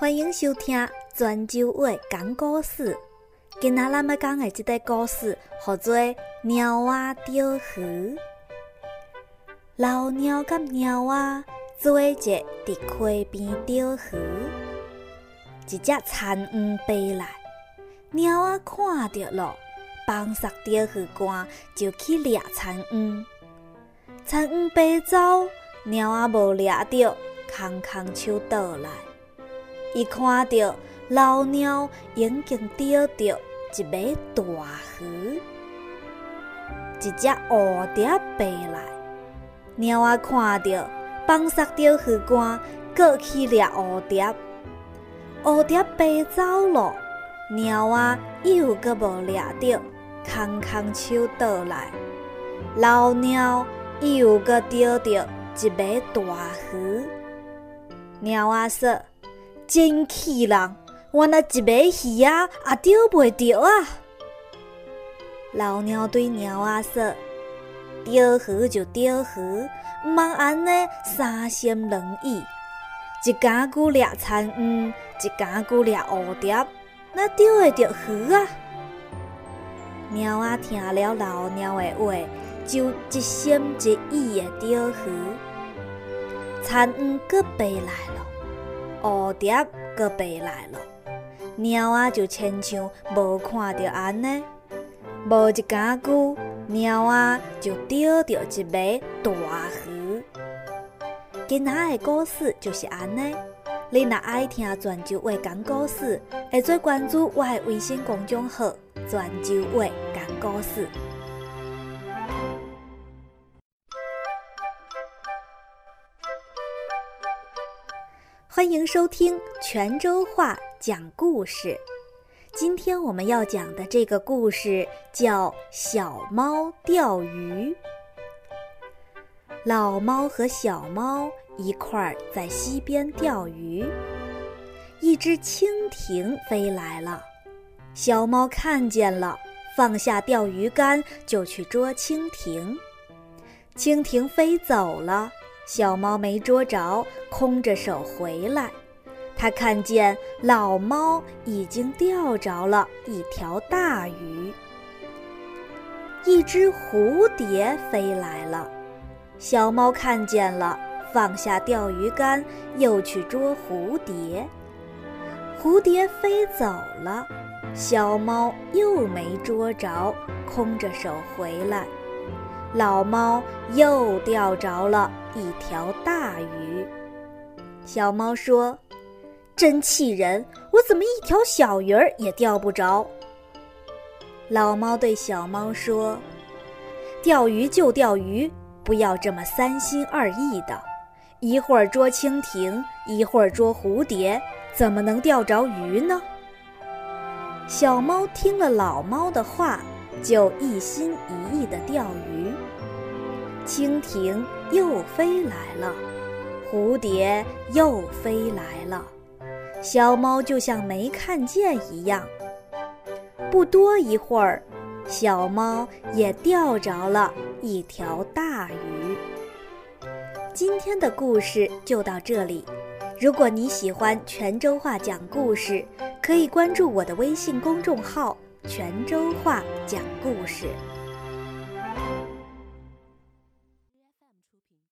欢迎收听泉州话讲故事。今仔咱要讲的即个故事，叫做《猫仔钓鱼》。老猫甲猫仔做一伫溪边钓鱼，一只田鱼飞来，猫仔看到了，放下钓鱼竿就去掠田鱼。田鱼飞走，猫仔无掠到，空空手倒来。伊看到老鸟已经钓到一尾大鱼，一只蝴蝶飞来，鸟仔看到放下钓鱼竿，过去掠蝴蝶。蝴蝶飞走了，鸟仔又阁无掠到，空空手倒来，老鸟又阁钓到一尾大鱼。鸟仔说。真气人！我那一尾鱼啊，也钓袂着啊！老鸟对鸟仔说：“钓鱼就钓鱼，毋通安尼三心两意。一竿久掠田鱼，一竿久掠蝴蝶，那钓会着鱼啊？”鸟仔听了老鸟的话，就一心一意的钓鱼。田鱼搁飞来了。蝴蝶搁飞来了，猫仔就亲像无看到安尼，无一竿久，猫仔就钓到一尾大鱼。今仔的故事就是安尼。你若爱听泉州话讲故事，会做关注我的微信公众号“泉州话讲故事”。欢迎收听泉州话讲故事。今天我们要讲的这个故事叫《小猫钓鱼》。老猫和小猫一块儿在溪边钓鱼，一只蜻蜓飞来了，小猫看见了，放下钓鱼竿就去捉蜻蜓。蜻蜓飞走了。小猫没捉着，空着手回来。它看见老猫已经钓着了一条大鱼。一只蝴蝶飞来了，小猫看见了，放下钓鱼竿，又去捉蝴蝶。蝴蝶飞走了，小猫又没捉着，空着手回来。老猫又钓着了一条大鱼。小猫说：“真气人！我怎么一条小鱼儿也钓不着？”老猫对小猫说：“钓鱼就钓鱼，不要这么三心二意的。一会儿捉蜻蜓，一会儿捉蝴蝶，怎么能钓着鱼呢？”小猫听了老猫的话。就一心一意地钓鱼，蜻蜓又飞来了，蝴蝶又飞来了，小猫就像没看见一样。不多一会儿，小猫也钓着了一条大鱼。今天的故事就到这里。如果你喜欢泉州话讲故事，可以关注我的微信公众号。泉州话讲故事。